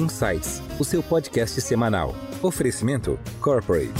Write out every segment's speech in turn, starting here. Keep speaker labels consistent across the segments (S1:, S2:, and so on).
S1: Insights, o seu podcast semanal. Oferecimento Corporate.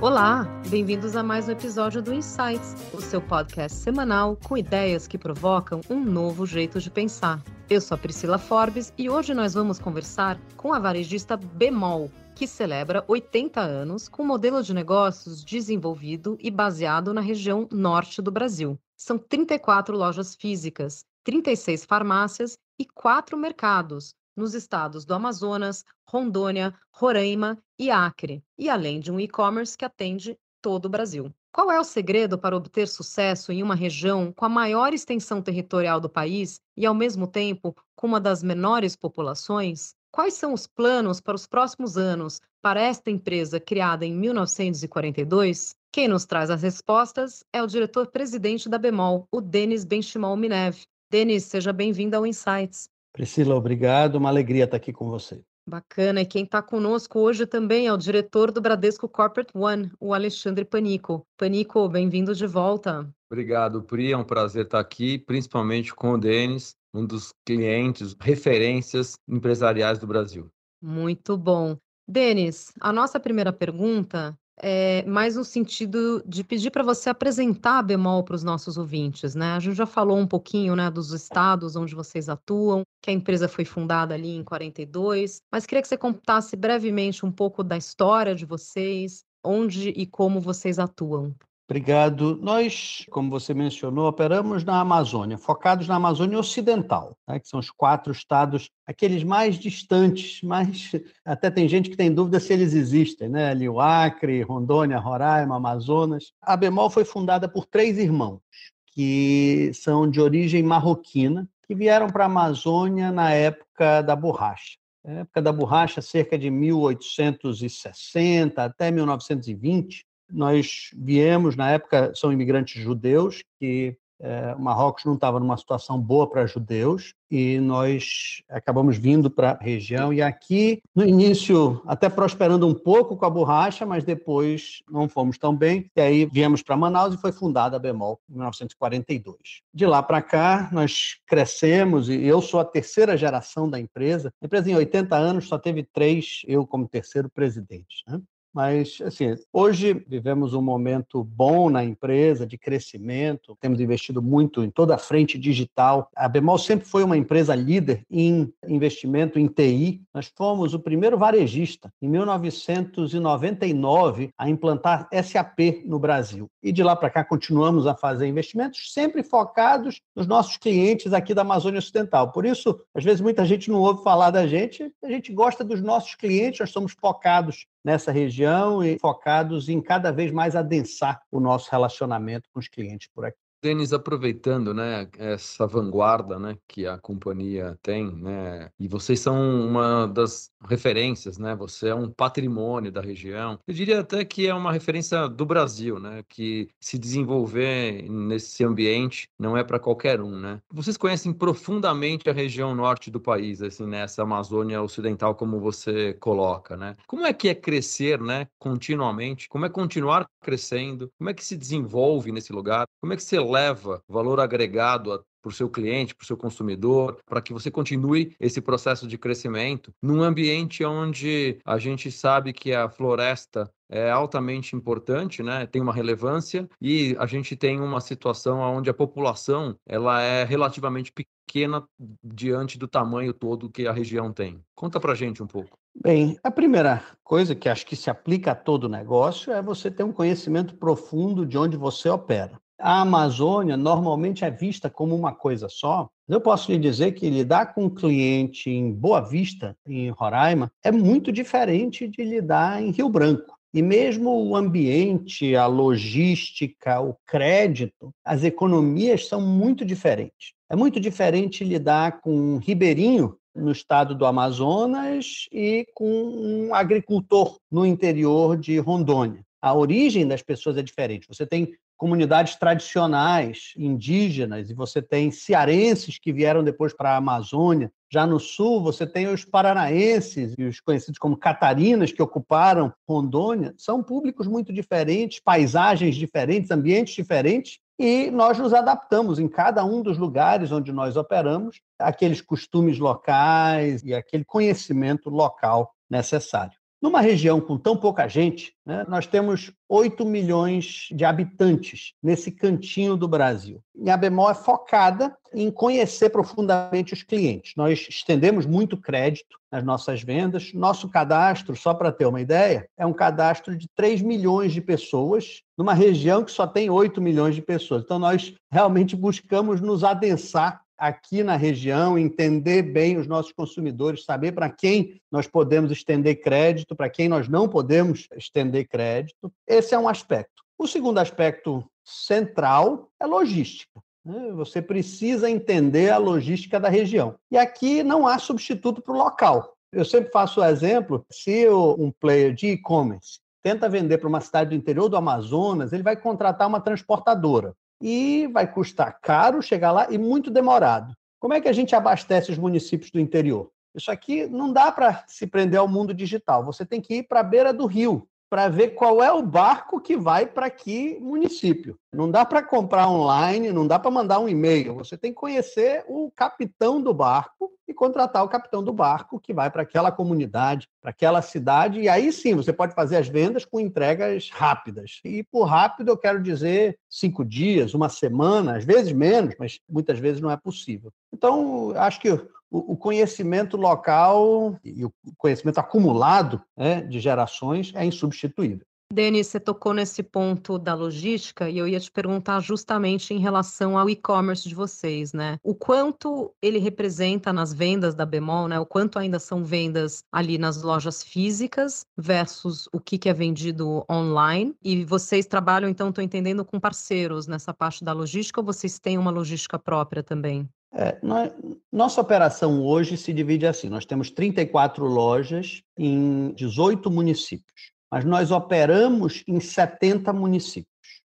S2: Olá, bem-vindos a mais um episódio do Insights, o seu podcast semanal com ideias que provocam um novo jeito de pensar. Eu sou a Priscila Forbes e hoje nós vamos conversar com a varejista Bemol, que celebra 80 anos com um modelo de negócios desenvolvido e baseado na região norte do Brasil. São 34 lojas físicas, 36 farmácias e quatro mercados nos estados do Amazonas, Rondônia, Roraima e Acre, e além de um e-commerce que atende todo o Brasil. Qual é o segredo para obter sucesso em uma região com a maior extensão territorial do país e, ao mesmo tempo, com uma das menores populações? Quais são os planos para os próximos anos para esta empresa criada em 1942? Quem nos traz as respostas é o diretor-presidente da Bemol, o Denis Benchimol Minev. Denis, seja bem-vindo ao Insights.
S3: Priscila, obrigado. Uma alegria estar aqui com você.
S2: Bacana. E quem está conosco hoje também é o diretor do Bradesco Corporate One, o Alexandre Panico. Panico, bem-vindo de volta.
S4: Obrigado, Pri. É um prazer estar aqui, principalmente com o Denis, um dos clientes, referências empresariais do Brasil.
S2: Muito bom. Denis, a nossa primeira pergunta é mais no sentido de pedir para você apresentar a Bemol para os nossos ouvintes, né? A gente já falou um pouquinho, né, dos estados onde vocês atuam, que a empresa foi fundada ali em 42, mas queria que você contasse brevemente um pouco da história de vocês, onde e como vocês atuam.
S3: Obrigado. Nós, como você mencionou, operamos na Amazônia, focados na Amazônia Ocidental, né, que são os quatro estados, aqueles mais distantes, mas até tem gente que tem dúvida se eles existem, né? Ali o Acre, Rondônia, Roraima, Amazonas. A Bemol foi fundada por três irmãos, que são de origem marroquina, que vieram para a Amazônia na época da borracha. Na época da borracha, cerca de 1860 até 1920, nós viemos, na época, são imigrantes judeus, que é, Marrocos não estava numa situação boa para judeus, e nós acabamos vindo para a região. E aqui, no início, até prosperando um pouco com a borracha, mas depois não fomos tão bem. E aí viemos para Manaus e foi fundada a Bemol em 1942. De lá para cá, nós crescemos, e eu sou a terceira geração da empresa. A empresa, em 80 anos, só teve três, eu como terceiro presidente. Né? Mas, assim, hoje vivemos um momento bom na empresa, de crescimento, temos investido muito em toda a frente digital. A Bemol sempre foi uma empresa líder em investimento em TI. Nós fomos o primeiro varejista, em 1999, a implantar SAP no Brasil. E de lá para cá continuamos a fazer investimentos, sempre focados nos nossos clientes aqui da Amazônia Ocidental. Por isso, às vezes, muita gente não ouve falar da gente, a gente gosta dos nossos clientes, nós somos focados nessa região e focados em cada vez mais adensar o nosso relacionamento com os clientes por aqui.
S4: Denis, aproveitando, né, essa vanguarda, né, que a companhia tem, né, e vocês são uma das referências, né, você é um patrimônio da região. Eu diria até que é uma referência do Brasil, né, que se desenvolver nesse ambiente não é para qualquer um, né. Vocês conhecem profundamente a região norte do país, assim, nessa Amazônia Ocidental, como você coloca, né. Como é que é crescer, né, continuamente? Como é continuar crescendo? Como é que se desenvolve nesse lugar? Como é que você leva valor agregado para o seu cliente, para o seu consumidor, para que você continue esse processo de crescimento num ambiente onde a gente sabe que a floresta é altamente importante, né? Tem uma relevância e a gente tem uma situação onde a população ela é relativamente pequena diante do tamanho todo que a região tem. Conta para gente um pouco.
S3: Bem, a primeira coisa que acho que se aplica a todo negócio é você ter um conhecimento profundo de onde você opera a Amazônia normalmente é vista como uma coisa só. Eu posso lhe dizer que lidar com um cliente em Boa Vista, em Roraima, é muito diferente de lidar em Rio Branco. E mesmo o ambiente, a logística, o crédito, as economias são muito diferentes. É muito diferente lidar com um ribeirinho no estado do Amazonas e com um agricultor no interior de Rondônia. a origem das pessoas é diferente. Você tem comunidades tradicionais indígenas e você tem cearenses que vieram depois para a Amazônia. Já no sul, você tem os paranaenses e os conhecidos como catarinas que ocuparam Rondônia. São públicos muito diferentes, paisagens diferentes, ambientes diferentes, e nós nos adaptamos em cada um dos lugares onde nós operamos aqueles costumes locais e aquele conhecimento local necessário. Numa região com tão pouca gente, né, nós temos 8 milhões de habitantes nesse cantinho do Brasil. E a Bemol é focada em conhecer profundamente os clientes. Nós estendemos muito crédito nas nossas vendas. Nosso cadastro, só para ter uma ideia, é um cadastro de 3 milhões de pessoas numa região que só tem 8 milhões de pessoas. Então, nós realmente buscamos nos adensar aqui na região, entender bem os nossos consumidores, saber para quem nós podemos estender crédito, para quem nós não podemos estender crédito. Esse é um aspecto. O segundo aspecto central é logística. Né? Você precisa entender a logística da região. E aqui não há substituto para o local. Eu sempre faço o exemplo: se um player de e-commerce tenta vender para uma cidade do interior do Amazonas, ele vai contratar uma transportadora e vai custar caro chegar lá e muito demorado. Como é que a gente abastece os municípios do interior? Isso aqui não dá para se prender ao mundo digital. Você tem que ir para a beira do rio para ver qual é o barco que vai para que município. Não dá para comprar online, não dá para mandar um e-mail. Você tem que conhecer o capitão do barco e contratar o capitão do barco que vai para aquela comunidade, para aquela cidade. E aí sim, você pode fazer as vendas com entregas rápidas. E por rápido eu quero dizer cinco dias, uma semana, às vezes menos, mas muitas vezes não é possível. Então, acho que o conhecimento local e o conhecimento acumulado né, de gerações é insubstituível.
S2: Denis, você tocou nesse ponto da logística e eu ia te perguntar justamente em relação ao e-commerce de vocês, né? O quanto ele representa nas vendas da Bemol, né? O quanto ainda são vendas ali nas lojas físicas versus o que, que é vendido online. E vocês trabalham, então, estou entendendo, com parceiros nessa parte da logística ou vocês têm uma logística própria também?
S3: É, nós, nossa operação hoje se divide assim: nós temos 34 lojas em 18 municípios, mas nós operamos em 70 municípios.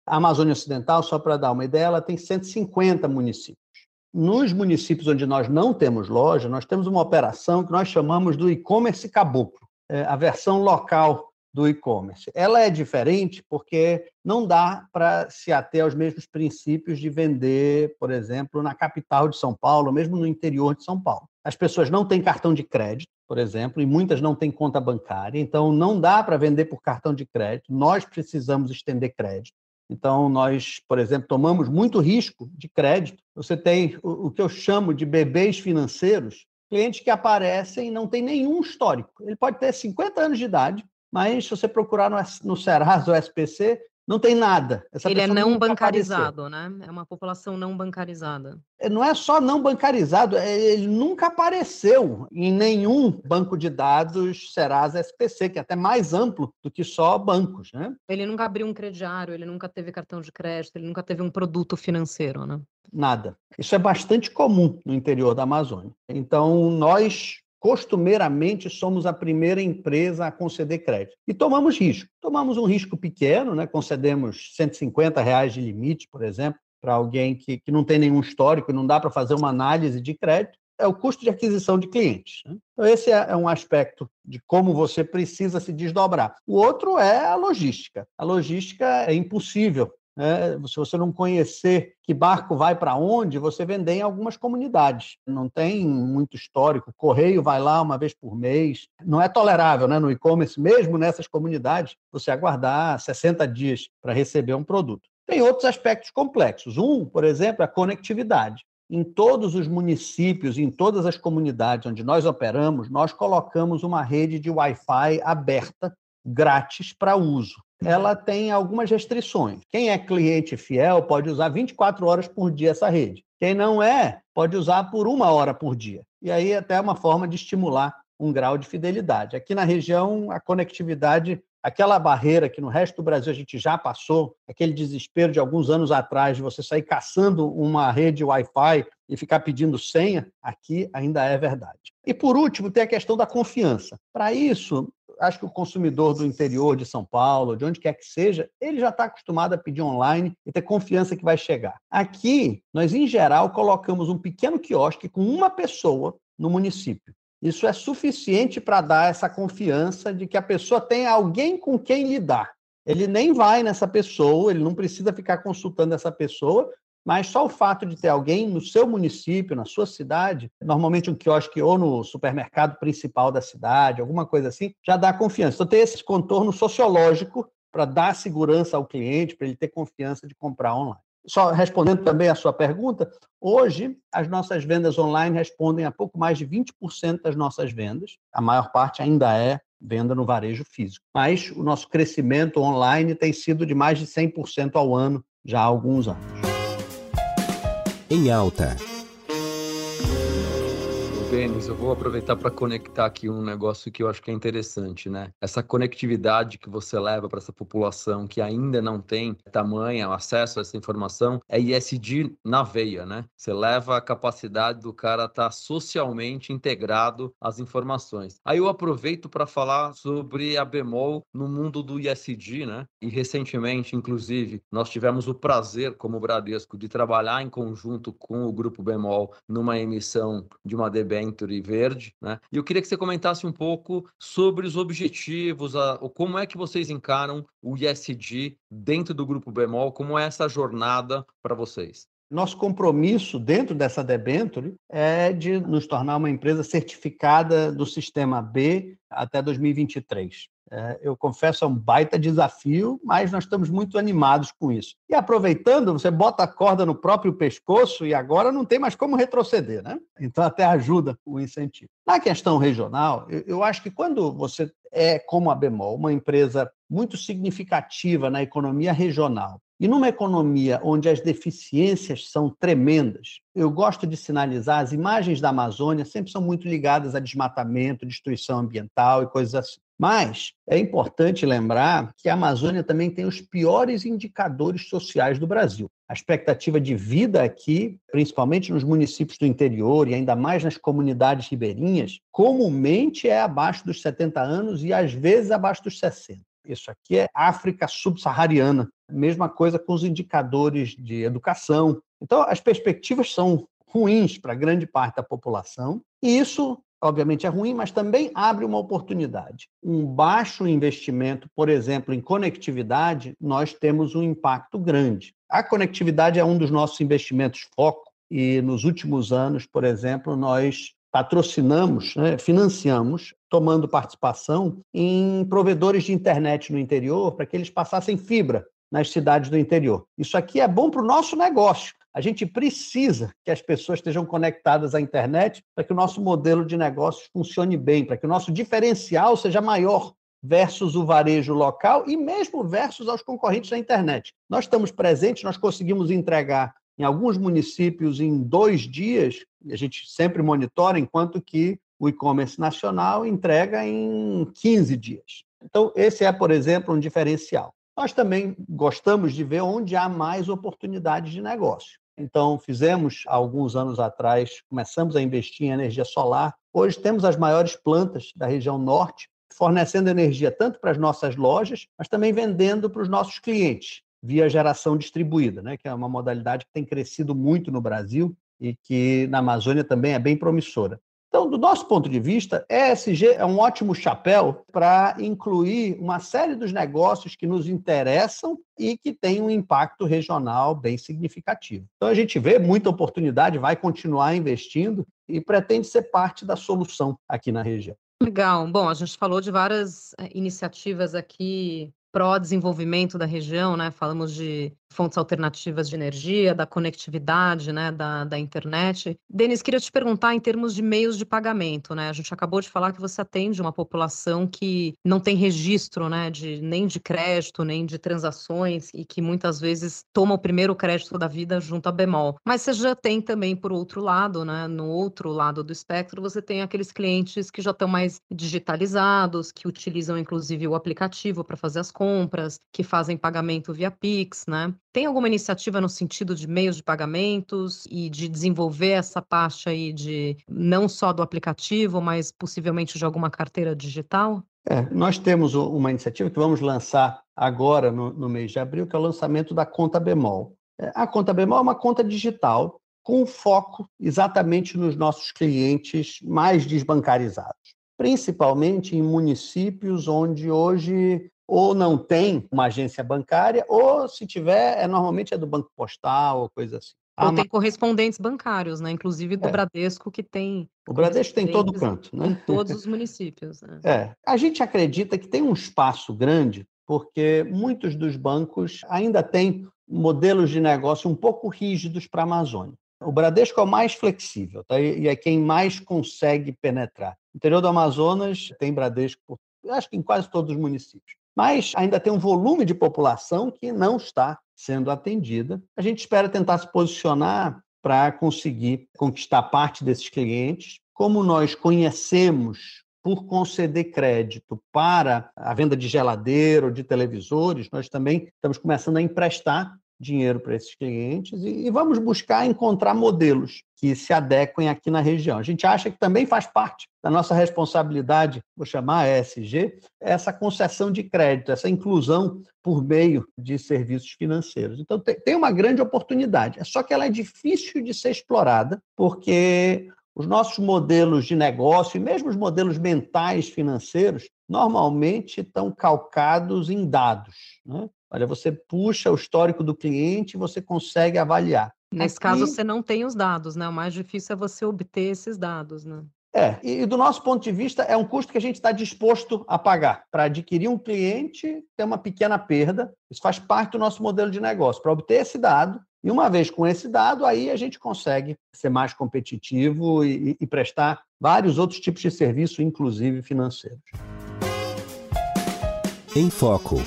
S3: A Amazônia Ocidental, só para dar uma ideia, ela tem 150 municípios. Nos municípios onde nós não temos loja, nós temos uma operação que nós chamamos do e-commerce caboclo, é a versão local do e-commerce. Ela é diferente porque não dá para se ater aos mesmos princípios de vender, por exemplo, na capital de São Paulo, mesmo no interior de São Paulo. As pessoas não têm cartão de crédito, por exemplo, e muitas não têm conta bancária, então não dá para vender por cartão de crédito. Nós precisamos estender crédito. Então, nós, por exemplo, tomamos muito risco de crédito. Você tem o que eu chamo de bebês financeiros, clientes que aparecem e não têm nenhum histórico. Ele pode ter 50 anos de idade, mas se você procurar no, no Serasa ou SPC, não tem nada.
S2: Essa Ele é não bancarizado, apareceu. né? É uma população não bancarizada.
S3: É, não é só não bancarizado, é, ele nunca apareceu em nenhum banco de dados Serasa SPC, que é até mais amplo do que só bancos, né?
S2: Ele nunca abriu um crediário, ele nunca teve cartão de crédito, ele nunca teve um produto financeiro, né?
S3: Nada. Isso é bastante comum no interior da Amazônia. Então, nós costumeiramente somos a primeira empresa a conceder crédito. E tomamos risco. Tomamos um risco pequeno, né? concedemos 150 reais de limite, por exemplo, para alguém que, que não tem nenhum histórico e não dá para fazer uma análise de crédito. É o custo de aquisição de clientes. Né? Então, esse é, é um aspecto de como você precisa se desdobrar. O outro é a logística. A logística é impossível né? Se você não conhecer que barco vai para onde, você vende em algumas comunidades. Não tem muito histórico. Correio vai lá uma vez por mês. Não é tolerável né? no e-commerce, mesmo nessas comunidades, você aguardar 60 dias para receber um produto. Tem outros aspectos complexos. Um, por exemplo, é a conectividade. Em todos os municípios, em todas as comunidades onde nós operamos, nós colocamos uma rede de Wi-Fi aberta, grátis para uso ela tem algumas restrições. Quem é cliente fiel pode usar 24 horas por dia essa rede. Quem não é, pode usar por uma hora por dia. E aí até é uma forma de estimular um grau de fidelidade. Aqui na região, a conectividade, aquela barreira que no resto do Brasil a gente já passou, aquele desespero de alguns anos atrás de você sair caçando uma rede Wi-Fi e ficar pedindo senha, aqui ainda é verdade. E por último, tem a questão da confiança. Para isso, acho que o consumidor do interior de São Paulo, de onde quer que seja, ele já está acostumado a pedir online e ter confiança que vai chegar. Aqui, nós, em geral, colocamos um pequeno quiosque com uma pessoa no município. Isso é suficiente para dar essa confiança de que a pessoa tem alguém com quem lidar. Ele nem vai nessa pessoa, ele não precisa ficar consultando essa pessoa, mas só o fato de ter alguém no seu município, na sua cidade, normalmente um quiosque ou no supermercado principal da cidade, alguma coisa assim, já dá confiança. Então, tem esse contorno sociológico para dar segurança ao cliente, para ele ter confiança de comprar online. Só respondendo também a sua pergunta, hoje as nossas vendas online respondem a pouco mais de 20% das nossas vendas. A maior parte ainda é venda no varejo físico. Mas o nosso crescimento online tem sido de mais de 100% ao ano já há alguns anos
S1: em alta.
S4: Eu vou aproveitar para conectar aqui um negócio que eu acho que é interessante, né? Essa conectividade que você leva para essa população que ainda não tem tamanho, acesso a essa informação, é ISD na veia, né? Você leva a capacidade do cara estar tá socialmente integrado às informações. Aí eu aproveito para falar sobre a bemol no mundo do ISD, né? E recentemente, inclusive, nós tivemos o prazer, como Bradesco, de trabalhar em conjunto com o Grupo Bemol numa emissão de uma DBN Venture Verde, né? E eu queria que você comentasse um pouco sobre os objetivos, a, como é que vocês encaram o ISD dentro do Grupo Bemol, como é essa jornada para vocês?
S3: Nosso compromisso dentro dessa debenture é de nos tornar uma empresa certificada do sistema B até 2023. É, eu confesso, é um baita desafio, mas nós estamos muito animados com isso. E aproveitando, você bota a corda no próprio pescoço e agora não tem mais como retroceder, né? Então até ajuda o incentivo. Na questão regional, eu acho que quando você é, como a Bemol, uma empresa muito significativa na economia regional, e numa economia onde as deficiências são tremendas, eu gosto de sinalizar, as imagens da Amazônia sempre são muito ligadas a desmatamento, destruição ambiental e coisas assim. Mas é importante lembrar que a Amazônia também tem os piores indicadores sociais do Brasil. A expectativa de vida aqui, principalmente nos municípios do interior e ainda mais nas comunidades ribeirinhas, comumente é abaixo dos 70 anos e às vezes abaixo dos 60. Isso aqui é África subsaariana. Mesma coisa com os indicadores de educação. Então, as perspectivas são ruins para grande parte da população, e isso obviamente é ruim, mas também abre uma oportunidade. Um baixo investimento, por exemplo, em conectividade, nós temos um impacto grande. A conectividade é um dos nossos investimentos foco e nos últimos anos, por exemplo, nós patrocinamos, né, financiamos, tomando participação em provedores de internet no interior para que eles passassem fibra nas cidades do interior. Isso aqui é bom para o nosso negócio, a gente precisa que as pessoas estejam conectadas à internet para que o nosso modelo de negócios funcione bem, para que o nosso diferencial seja maior versus o varejo local e mesmo versus aos concorrentes da internet. Nós estamos presentes, nós conseguimos entregar em alguns municípios em dois dias, a gente sempre monitora, enquanto que o e-commerce nacional entrega em 15 dias. Então, esse é, por exemplo, um diferencial. Nós também gostamos de ver onde há mais oportunidades de negócio. Então, fizemos alguns anos atrás, começamos a investir em energia solar. Hoje temos as maiores plantas da região norte, fornecendo energia tanto para as nossas lojas, mas também vendendo para os nossos clientes, via geração distribuída, né? que é uma modalidade que tem crescido muito no Brasil e que na Amazônia também é bem promissora. Então, do nosso ponto de vista, ESG é um ótimo chapéu para incluir uma série dos negócios que nos interessam e que têm um impacto regional bem significativo. Então, a gente vê muita oportunidade, vai continuar investindo e pretende ser parte da solução aqui na região.
S2: Legal. Bom, a gente falou de várias eh, iniciativas aqui pró-desenvolvimento da região, né? Falamos de fontes alternativas de energia, da conectividade, né, da, da internet. Denis, queria te perguntar em termos de meios de pagamento, né? A gente acabou de falar que você atende uma população que não tem registro, né, de, nem de crédito, nem de transações e que muitas vezes toma o primeiro crédito da vida junto a bemol. Mas você já tem também, por outro lado, né, no outro lado do espectro, você tem aqueles clientes que já estão mais digitalizados, que utilizam inclusive o aplicativo para fazer as compras, que fazem pagamento via Pix, né? Tem alguma iniciativa no sentido de meios de pagamentos e de desenvolver essa parte aí de não só do aplicativo, mas possivelmente de alguma carteira digital?
S3: É, nós temos uma iniciativa que vamos lançar agora, no, no mês de abril, que é o lançamento da conta bemol. É, a conta bemol é uma conta digital com foco exatamente nos nossos clientes mais desbancarizados, principalmente em municípios onde hoje ou não tem uma agência bancária, ou se tiver, é, normalmente é do Banco Postal ou coisa assim.
S2: Ou ah, tem correspondentes bancários, né? Inclusive do é. Bradesco, que tem.
S3: O Bradesco tem todo canto, né?
S2: Em todos os municípios.
S3: Né? É. A gente acredita que tem um espaço grande, porque muitos dos bancos ainda têm modelos de negócio um pouco rígidos para a Amazônia. O Bradesco é o mais flexível, tá? E é quem mais consegue penetrar. No interior do Amazonas tem Bradesco, acho que em quase todos os municípios. Mas ainda tem um volume de população que não está sendo atendida. A gente espera tentar se posicionar para conseguir conquistar parte desses clientes. Como nós conhecemos por conceder crédito para a venda de geladeira ou de televisores, nós também estamos começando a emprestar dinheiro para esses clientes e, e, vamos buscar encontrar modelos que se adequem aqui na região. A gente acha que também faz parte da nossa responsabilidade, vou chamar ESG, essa concessão de crédito, essa inclusão por meio de serviços financeiros. Então, tem, tem uma grande oportunidade, é só que ela é difícil de ser explorada, porque os nossos modelos de negócio e mesmo os modelos mentais financeiros normalmente estão calcados em dados. Né? Olha, você puxa o histórico do cliente e você consegue avaliar.
S2: Nesse Aqui, caso, você não tem os dados, né? O mais difícil é você obter esses dados, né?
S3: É, e do nosso ponto de vista, é um custo que a gente está disposto a pagar. Para adquirir um cliente, tem uma pequena perda. Isso faz parte do nosso modelo de negócio. Para obter esse dado, e uma vez com esse dado, aí a gente consegue ser mais competitivo e, e prestar vários outros tipos de serviço, inclusive financeiros.
S1: Em Foco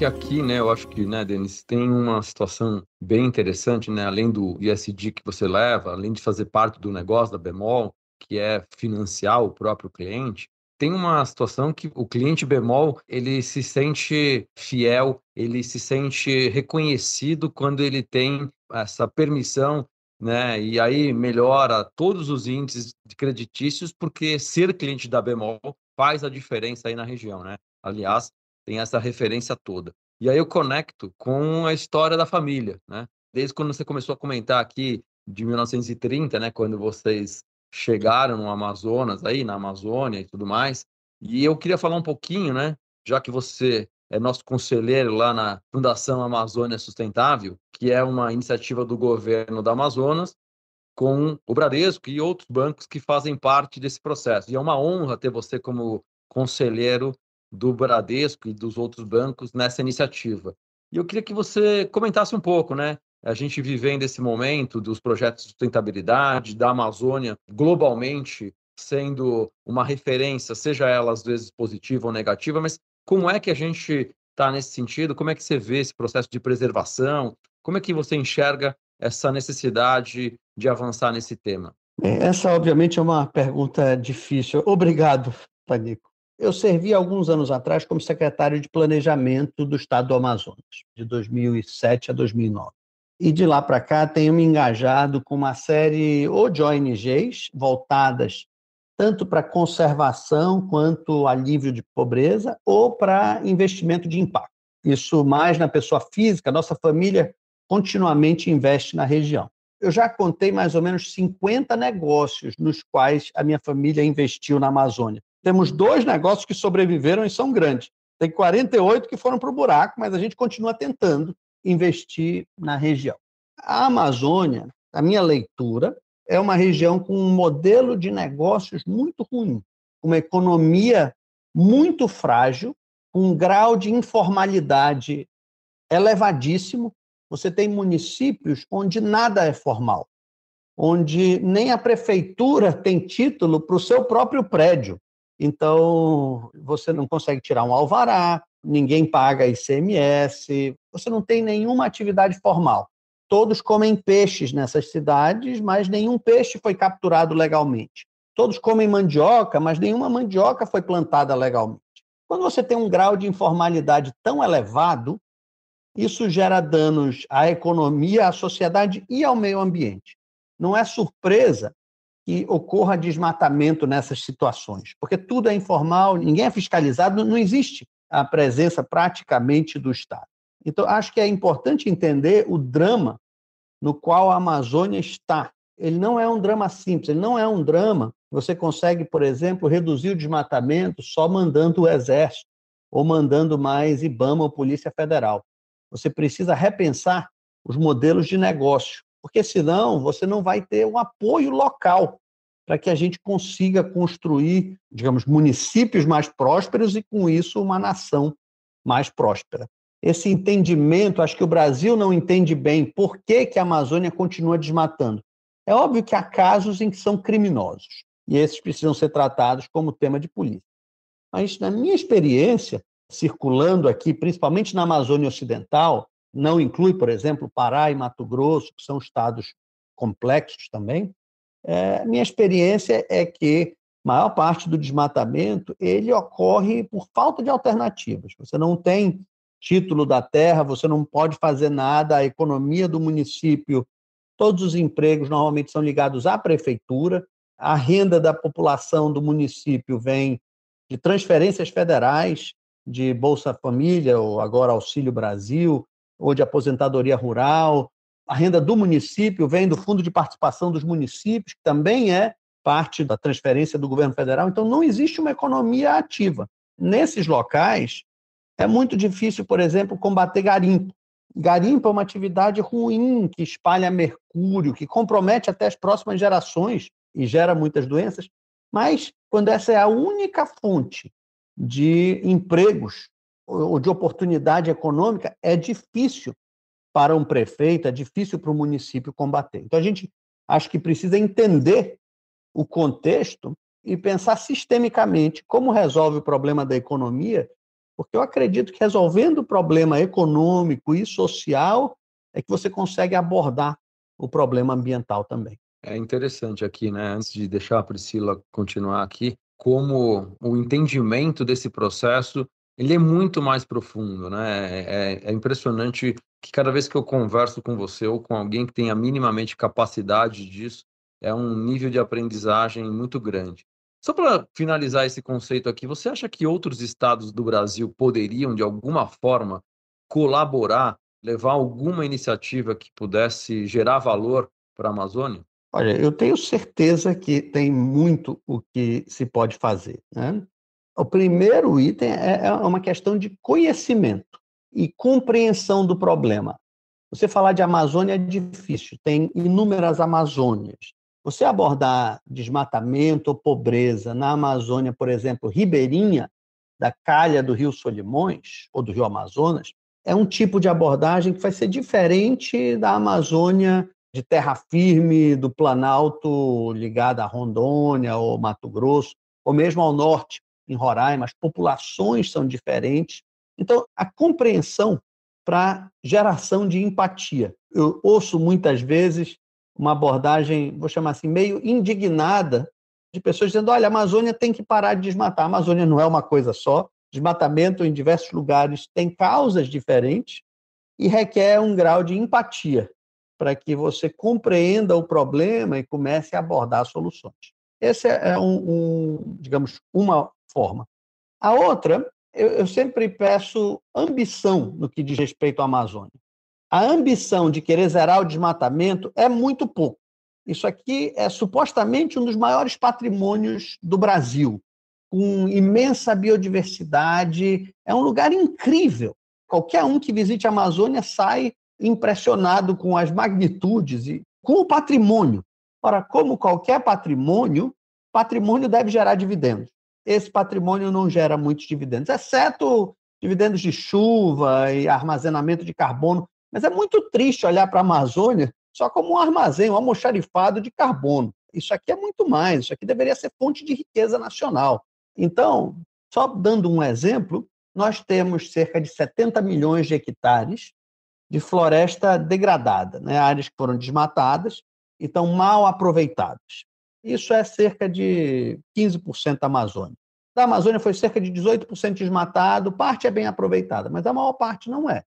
S4: que aqui, né, eu acho que, né, Denis, tem uma situação bem interessante, né, além do ISD que você leva, além de fazer parte do negócio da Bemol, que é financiar o próprio cliente, tem uma situação que o cliente bemol ele se sente fiel, ele se sente reconhecido quando ele tem essa permissão, né? E aí melhora todos os índices creditícios porque ser cliente da bemol faz a diferença aí na região, né? Aliás, tem essa referência toda. E aí eu conecto com a história da família, né? Desde quando você começou a comentar aqui de 1930, né, quando vocês chegaram no Amazonas, aí na Amazônia e tudo mais. E eu queria falar um pouquinho, né, já que você é nosso conselheiro lá na Fundação Amazônia Sustentável, que é uma iniciativa do governo da Amazonas com o Bradesco e outros bancos que fazem parte desse processo. E é uma honra ter você como conselheiro do Bradesco e dos outros bancos nessa iniciativa. E eu queria que você comentasse um pouco, né? A gente vivendo esse momento dos projetos de sustentabilidade, da Amazônia globalmente sendo uma referência, seja ela às vezes positiva ou negativa, mas como é que a gente está nesse sentido? Como é que você vê esse processo de preservação? Como é que você enxerga essa necessidade de avançar nesse tema?
S3: Essa, obviamente, é uma pergunta difícil. Obrigado, Panico. Eu servi alguns anos atrás como secretário de Planejamento do Estado do Amazonas, de 2007 a 2009. E de lá para cá tenho me engajado com uma série ou de ONGs voltadas tanto para conservação quanto alívio de pobreza ou para investimento de impacto. Isso mais na pessoa física, nossa família continuamente investe na região. Eu já contei mais ou menos 50 negócios nos quais a minha família investiu na Amazônia temos dois negócios que sobreviveram e são grandes. Tem 48 que foram para o buraco, mas a gente continua tentando investir na região. A Amazônia, a minha leitura, é uma região com um modelo de negócios muito ruim, uma economia muito frágil, com um grau de informalidade elevadíssimo. Você tem municípios onde nada é formal, onde nem a prefeitura tem título para o seu próprio prédio. Então, você não consegue tirar um alvará, ninguém paga ICMS, você não tem nenhuma atividade formal. Todos comem peixes nessas cidades, mas nenhum peixe foi capturado legalmente. Todos comem mandioca, mas nenhuma mandioca foi plantada legalmente. Quando você tem um grau de informalidade tão elevado, isso gera danos à economia, à sociedade e ao meio ambiente. Não é surpresa que ocorra desmatamento nessas situações, porque tudo é informal, ninguém é fiscalizado, não existe a presença praticamente do Estado. Então, acho que é importante entender o drama no qual a Amazônia está. Ele não é um drama simples, ele não é um drama. Você consegue, por exemplo, reduzir o desmatamento só mandando o Exército ou mandando mais IBAMA ou Polícia Federal. Você precisa repensar os modelos de negócio, porque senão você não vai ter um apoio local para que a gente consiga construir, digamos, municípios mais prósperos e, com isso, uma nação mais próspera. Esse entendimento, acho que o Brasil não entende bem por que, que a Amazônia continua desmatando. É óbvio que há casos em que são criminosos, e esses precisam ser tratados como tema de polícia. Mas, na minha experiência, circulando aqui, principalmente na Amazônia Ocidental, não inclui, por exemplo, Pará e Mato Grosso, que são estados complexos também, é, minha experiência é que maior parte do desmatamento ele ocorre por falta de alternativas. Você não tem título da terra, você não pode fazer nada, a economia do município, todos os empregos normalmente são ligados à prefeitura, a renda da população do município vem de transferências federais, de Bolsa Família, ou agora Auxílio Brasil, ou de aposentadoria rural. A renda do município vem do Fundo de Participação dos Municípios, que também é parte da transferência do governo federal. Então, não existe uma economia ativa. Nesses locais, é muito difícil, por exemplo, combater garimpo. Garimpo é uma atividade ruim, que espalha mercúrio, que compromete até as próximas gerações e gera muitas doenças. Mas, quando essa é a única fonte de empregos ou de oportunidade econômica, é difícil para um prefeito, é difícil para o município combater. Então, a gente acho que precisa entender o contexto e pensar sistemicamente como resolve o problema da economia, porque eu acredito que resolvendo o problema econômico e social é que você consegue abordar o problema ambiental também.
S4: É interessante aqui, né? Antes de deixar a Priscila continuar aqui, como o entendimento desse processo ele é muito mais profundo, né? É, é, impressionante que cada vez que eu converso com você ou com alguém que tenha minimamente capacidade disso, é um nível de aprendizagem muito grande. Só para finalizar esse conceito aqui, você acha que outros estados do Brasil poderiam, de alguma forma, colaborar, levar alguma iniciativa que pudesse gerar valor para a Amazônia?
S3: Olha, eu tenho certeza que tem muito o que se pode fazer. Né? O primeiro item é, é uma questão de conhecimento e compreensão do problema. Você falar de Amazônia é difícil, tem inúmeras Amazônias. Você abordar desmatamento ou pobreza na Amazônia, por exemplo, ribeirinha, da calha do Rio Solimões ou do Rio Amazonas, é um tipo de abordagem que vai ser diferente da Amazônia de terra firme do Planalto ligada a Rondônia ou Mato Grosso, ou mesmo ao norte, em Roraima, as populações são diferentes. Então, a compreensão para geração de empatia. Eu ouço muitas vezes uma abordagem, vou chamar assim, meio indignada de pessoas dizendo: olha, a Amazônia tem que parar de desmatar. A Amazônia não é uma coisa só. Desmatamento em diversos lugares tem causas diferentes e requer um grau de empatia para que você compreenda o problema e comece a abordar soluções. Essa é um, um digamos, uma forma. A outra, eu, eu sempre peço ambição no que diz respeito à Amazônia. A ambição de querer zerar o desmatamento é muito pouco. Isso aqui é supostamente um dos maiores patrimônios do Brasil, com imensa biodiversidade. É um lugar incrível. Qualquer um que visite a Amazônia sai impressionado com as magnitudes e com o patrimônio. Ora, como qualquer patrimônio, patrimônio deve gerar dividendos. Esse patrimônio não gera muitos dividendos, exceto dividendos de chuva e armazenamento de carbono. Mas é muito triste olhar para a Amazônia só como um armazém, um almoxarifado de carbono. Isso aqui é muito mais, isso aqui deveria ser fonte de riqueza nacional. Então, só dando um exemplo, nós temos cerca de 70 milhões de hectares de floresta degradada, né? áreas que foram desmatadas e estão mal aproveitadas. Isso é cerca de 15% da Amazônia. Da Amazônia foi cerca de 18% desmatado, parte é bem aproveitada, mas a maior parte não é.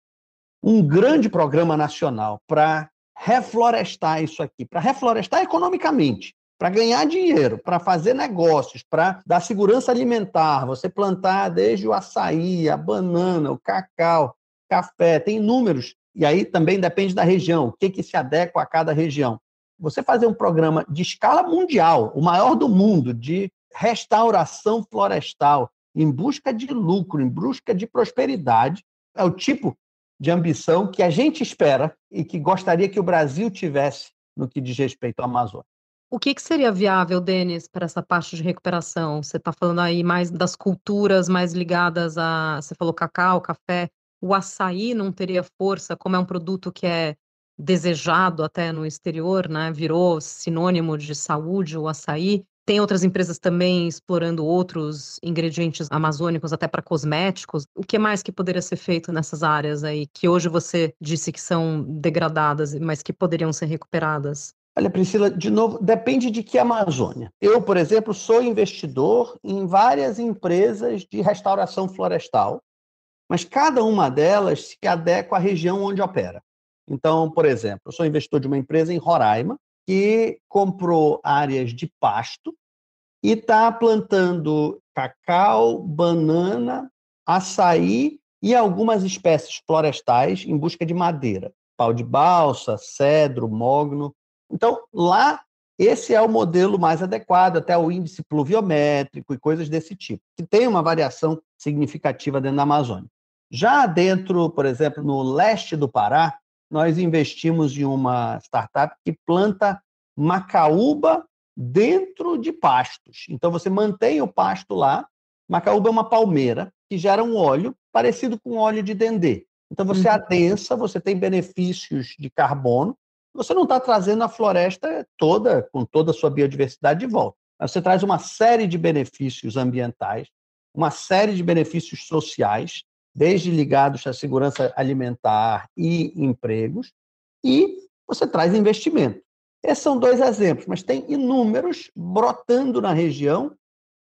S3: Um grande programa nacional para reflorestar isso aqui, para reflorestar economicamente, para ganhar dinheiro, para fazer negócios, para dar segurança alimentar, você plantar desde o açaí, a banana, o cacau, café, tem números, e aí também depende da região, o que, que se adequa a cada região. Você fazer um programa de escala mundial, o maior do mundo, de restauração florestal, em busca de lucro, em busca de prosperidade, é o tipo de ambição que a gente espera e que gostaria que o Brasil tivesse no que diz respeito à Amazônia.
S2: O que, que seria viável, Denis, para essa parte de recuperação? Você está falando aí mais das culturas mais ligadas a. Você falou cacau, café. O açaí não teria força, como é um produto que é desejado até no exterior, né? Virou sinônimo de saúde o açaí. Tem outras empresas também explorando outros ingredientes amazônicos, até para cosméticos. O que mais que poderia ser feito nessas áreas aí, que hoje você disse que são degradadas, mas que poderiam ser recuperadas?
S3: Olha, Priscila, de novo, depende de que Amazônia. Eu, por exemplo, sou investidor em várias empresas de restauração florestal, mas cada uma delas se adequa à região onde opera. Então, por exemplo, eu sou investidor de uma empresa em Roraima, que comprou áreas de pasto e está plantando cacau, banana, açaí e algumas espécies florestais em busca de madeira. Pau de balsa, cedro, mogno. Então, lá, esse é o modelo mais adequado, até o índice pluviométrico e coisas desse tipo, que tem uma variação significativa dentro da Amazônia. Já dentro, por exemplo, no leste do Pará, nós investimos em uma startup que planta macaúba dentro de pastos. Então, você mantém o pasto lá. Macaúba é uma palmeira que gera um óleo parecido com óleo de dendê. Então, você uhum. adensa, você tem benefícios de carbono. Você não está trazendo a floresta toda, com toda a sua biodiversidade, de volta. Você traz uma série de benefícios ambientais, uma série de benefícios sociais, desde ligados à segurança alimentar e empregos, e você traz investimento. Esses são dois exemplos, mas tem inúmeros brotando na região,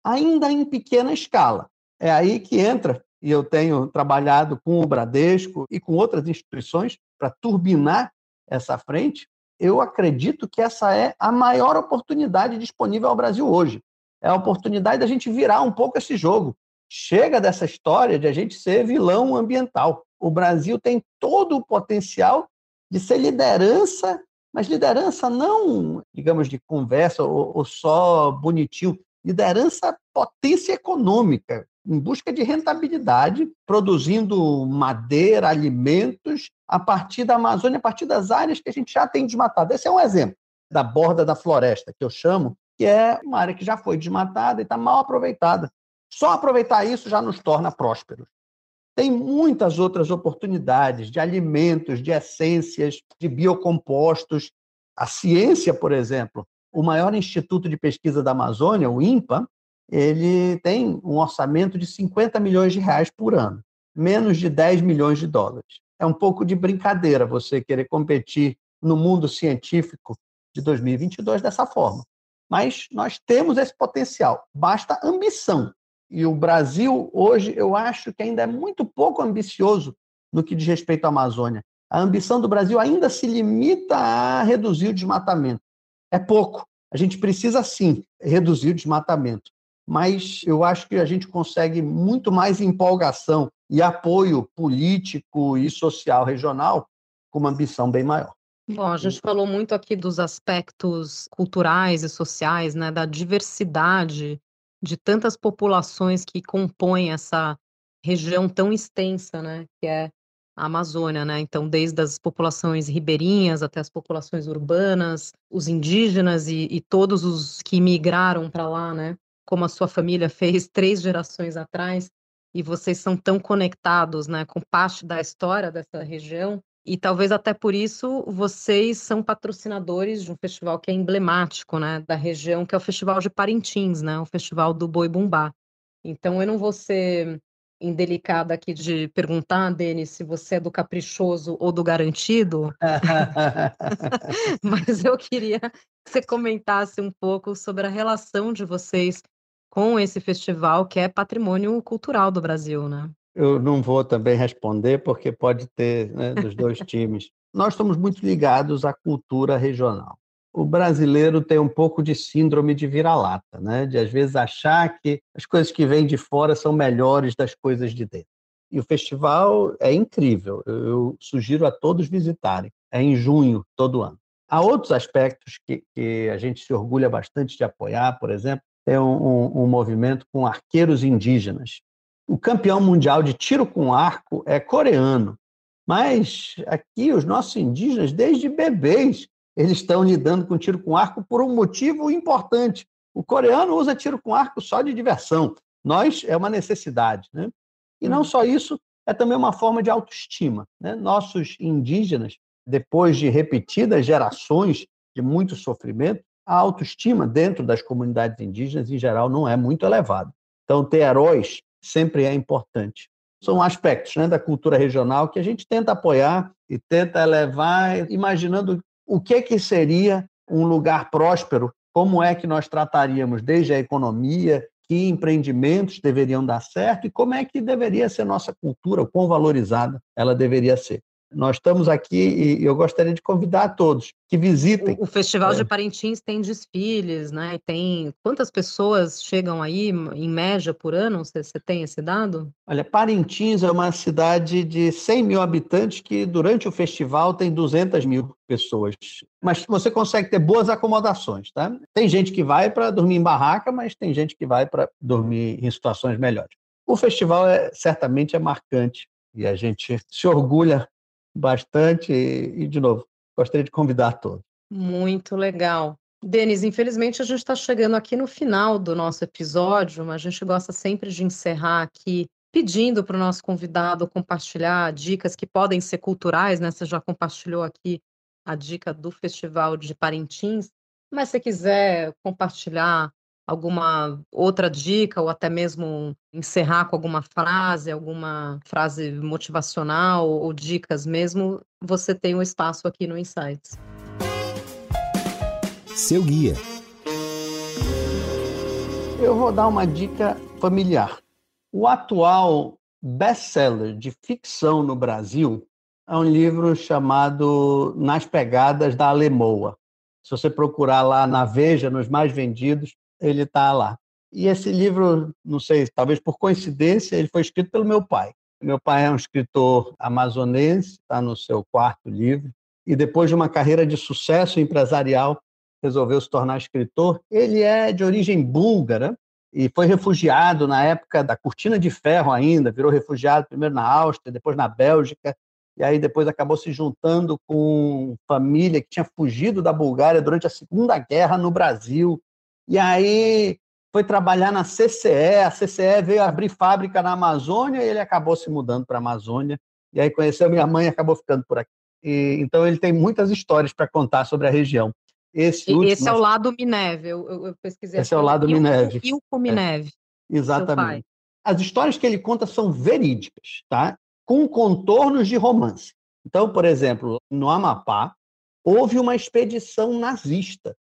S3: ainda em pequena escala. É aí que entra, e eu tenho trabalhado com o Bradesco e com outras instituições para turbinar essa frente. Eu acredito que essa é a maior oportunidade disponível ao Brasil hoje. É a oportunidade da gente virar um pouco esse jogo. Chega dessa história de a gente ser vilão ambiental. O Brasil tem todo o potencial de ser liderança, mas liderança não, digamos, de conversa ou, ou só bonitinho, liderança potência econômica, em busca de rentabilidade, produzindo madeira, alimentos, a partir da Amazônia, a partir das áreas que a gente já tem desmatado. Esse é um exemplo da borda da floresta, que eu chamo, que é uma área que já foi desmatada e está mal aproveitada. Só aproveitar isso já nos torna prósperos. Tem muitas outras oportunidades de alimentos, de essências, de biocompostos. A ciência, por exemplo, o maior instituto de pesquisa da Amazônia, o INPA, ele tem um orçamento de 50 milhões de reais por ano, menos de 10 milhões de dólares. É um pouco de brincadeira você querer competir no mundo científico de 2022 dessa forma. Mas nós temos esse potencial, basta ambição. E o Brasil, hoje, eu acho que ainda é muito pouco ambicioso no que diz respeito à Amazônia. A ambição do Brasil ainda se limita a reduzir o desmatamento. É pouco. A gente precisa, sim, reduzir o desmatamento. Mas eu acho que a gente consegue muito mais empolgação e apoio político e social regional com uma ambição bem maior.
S2: Bom, a gente falou muito aqui dos aspectos culturais e sociais, né, da diversidade de tantas populações que compõem essa região tão extensa, né, que é a Amazônia, né? Então, desde as populações ribeirinhas até as populações urbanas, os indígenas e, e todos os que migraram para lá, né? Como a sua família fez três gerações atrás, e vocês são tão conectados, né, com parte da história dessa região, e talvez até por isso vocês são patrocinadores de um festival que é emblemático, né, da região, que é o Festival de Parintins, né, o Festival do Boi Bumbá. Então eu não vou ser indelicada aqui de perguntar, Denis, se você é do caprichoso ou do garantido, mas eu queria que você comentasse um pouco sobre a relação de vocês com esse festival que é patrimônio cultural do Brasil, né?
S3: Eu não vou também responder, porque pode ter né, dos dois times. Nós estamos muito ligados à cultura regional. o brasileiro tem um pouco de síndrome de vira-lata, né? De às vezes achar que as coisas que vêm de fora são melhores das coisas de dentro. E o festival é incrível. Eu sugiro a todos visitarem. É em junho todo ano. Há outros aspectos que, que a gente se orgulha bastante de apoiar, por exemplo, é um, um, um movimento com arqueiros indígenas. O campeão mundial de tiro com arco é coreano, mas aqui os nossos indígenas, desde bebês, eles estão lidando com tiro com arco por um motivo importante. O coreano usa tiro com arco só de diversão. Nós é uma necessidade, né? E não uhum. só isso, é também uma forma de autoestima. Né? Nossos indígenas, depois de repetidas gerações de muito sofrimento, a autoestima dentro das comunidades indígenas, em geral, não é muito elevada. Então, ter heróis sempre é importante. São aspectos né, da cultura regional que a gente tenta apoiar e tenta elevar, imaginando o que, que seria um lugar próspero, como é que nós trataríamos desde a economia, que empreendimentos deveriam dar certo e como é que deveria ser nossa cultura, quão valorizada ela deveria ser. Nós estamos aqui e eu gostaria de convidar a todos que visitem.
S2: O, Festival é. de Parintins tem desfiles, né? Tem quantas pessoas chegam aí em média por ano? Você, você tem esse dado?
S3: Olha, Parintins é uma cidade de 100 mil habitantes que durante o festival tem 200 mil pessoas. Mas você consegue ter boas acomodações, tá? Tem gente que vai para dormir em barraca, mas tem gente que vai para dormir em situações melhores. O festival é certamente é marcante e a gente se orgulha bastante e, de novo, gostaria de convidar todos.
S2: Muito legal. Denis, infelizmente a gente está chegando aqui no final do nosso episódio, mas a gente gosta sempre de encerrar aqui pedindo para o nosso convidado compartilhar dicas que podem ser culturais, né? Você já compartilhou aqui a dica do Festival de Parintins, mas se quiser compartilhar alguma outra dica ou até mesmo encerrar com alguma frase, alguma frase motivacional ou dicas mesmo, você tem um espaço aqui no Insights.
S1: Seu guia.
S3: Eu vou dar uma dica familiar. O atual best-seller de ficção no Brasil é um livro chamado Nas Pegadas da Alemoa. Se você procurar lá na Veja, nos mais vendidos, ele está lá. E esse livro, não sei, talvez por coincidência, ele foi escrito pelo meu pai. Meu pai é um escritor amazonense, está no seu quarto livro, e depois de uma carreira de sucesso empresarial, resolveu se tornar escritor. Ele é de origem búlgara e foi refugiado na época da Cortina de Ferro ainda, virou refugiado primeiro na Áustria, depois na Bélgica, e aí depois acabou se juntando com família que tinha fugido da Bulgária durante a Segunda Guerra no Brasil e aí foi trabalhar na CCE, a CCE veio abrir fábrica na Amazônia e ele acabou se mudando para a Amazônia. E aí conheceu minha mãe e acabou ficando por aqui. E, então ele tem muitas histórias para contar sobre a região.
S2: Esse, último, esse é o lado Mineve, eu, eu, eu pesquisei.
S3: Esse é o lado Mineve.
S2: o Mineve.
S3: É, exatamente. As histórias que ele conta são verídicas, tá? com contornos de romance. Então, por exemplo, no Amapá, houve uma expedição nazista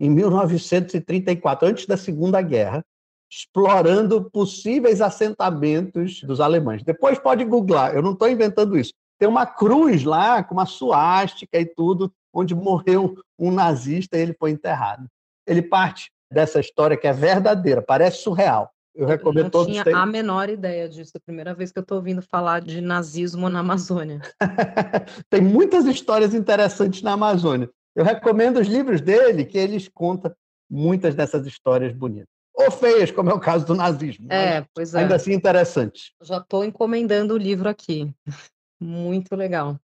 S3: em 1934, antes da Segunda Guerra, explorando possíveis assentamentos dos alemães. Depois pode googlar, eu não estou inventando isso. Tem uma cruz lá com uma suástica e tudo, onde morreu um nazista e ele foi enterrado. Ele parte dessa história que é verdadeira, parece surreal. Eu recomendo
S2: eu
S3: todos.
S2: Não tinha a menor ideia disso. É a primeira vez que eu estou ouvindo falar de nazismo na Amazônia.
S3: Tem muitas histórias interessantes na Amazônia. Eu recomendo os livros dele, que eles contam muitas dessas histórias bonitas. Ou feias, como é o caso do nazismo.
S2: É, pois é.
S3: Ainda assim interessantes.
S2: Já estou encomendando o livro aqui. Muito legal.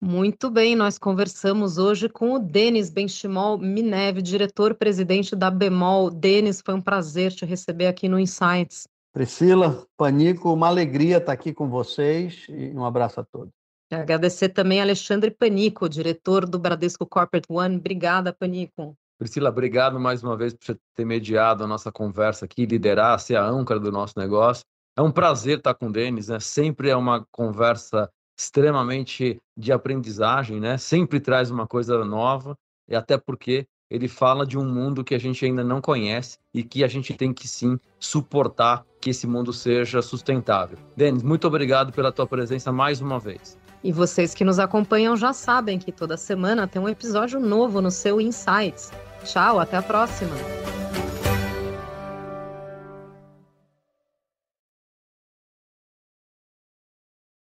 S2: Muito bem, nós conversamos hoje com o Denis Benchimol Minev, diretor-presidente da Bemol. Denis, foi um prazer te receber aqui no Insights.
S3: Priscila, Panico, uma alegria estar aqui com vocês e um abraço a todos.
S2: Agradecer também Alexandre Panico, diretor do Bradesco Corporate One. Obrigada, Panico.
S4: Priscila, obrigado mais uma vez por ter mediado a nossa conversa aqui, liderar, ser a âncora do nosso negócio. É um prazer estar com o Denis, né? Sempre é uma conversa extremamente de aprendizagem, né? Sempre traz uma coisa nova, e até porque ele fala de um mundo que a gente ainda não conhece e que a gente tem que sim suportar que esse mundo seja sustentável. Denis, muito obrigado pela tua presença mais uma vez.
S2: E vocês que nos acompanham já sabem que toda semana tem um episódio novo no seu Insights. Tchau, até a próxima!